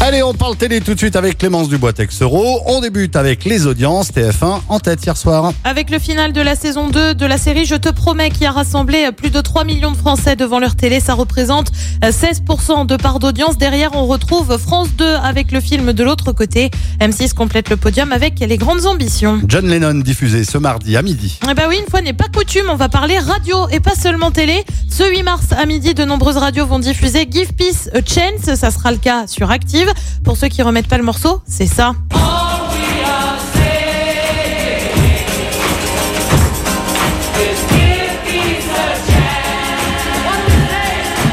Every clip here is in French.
Allez, on parle télé tout de suite avec Clémence Dubois-Texero. On débute avec les audiences TF1 en tête hier soir. Avec le final de la saison 2 de la série Je te promets qui a rassemblé plus de 3 millions de Français devant leur télé, ça représente 16% de part d'audience. Derrière, on retrouve France 2 avec le film de l'autre côté. M6 complète le podium avec les grandes ambitions. John Lennon diffusé ce mardi à midi. Eh ben oui, une fois n'est pas coutume, on va parler radio et pas seulement télé. Ce 8 mars à midi, de nombreuses radios vont diffuser Give Peace a Chance, ça sera le cas sur Active. Pour ceux qui remettent pas le morceau, c'est ça.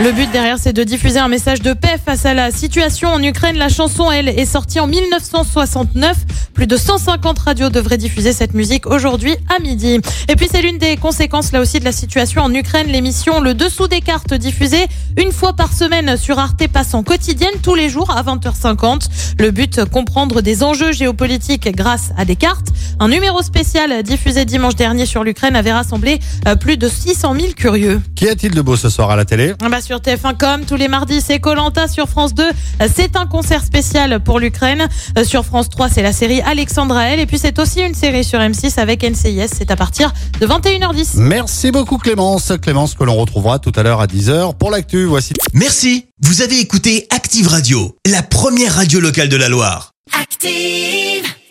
Le but derrière, c'est de diffuser un message de paix face à la situation en Ukraine. La chanson, elle, est sortie en 1969. Plus de 150 radios devraient diffuser cette musique aujourd'hui à midi. Et puis, c'est l'une des conséquences, là aussi, de la situation en Ukraine. L'émission Le Dessous des cartes, diffusée une fois par semaine sur Arte, passe en quotidienne tous les jours à 20h50. Le but, comprendre des enjeux géopolitiques grâce à des cartes. Un numéro spécial diffusé dimanche dernier sur l'Ukraine avait rassemblé euh, plus de 600 000 curieux. Qu'y a-t-il de beau ce soir à la télé? Ah bah sur TF1 comme tous les mardis, c'est Colanta sur France 2. C'est un concert spécial pour l'Ukraine. Euh, Sur France 3, c'est la série Alexandra L. Et puis c'est aussi une série sur M6 avec NCIS. C'est à partir de 21h10. Merci beaucoup Clémence. Clémence que l'on retrouvera tout à l'heure à 10h pour l'actu. Voici. Merci, vous avez écouté Active Radio, la première radio locale de la Loire. Active.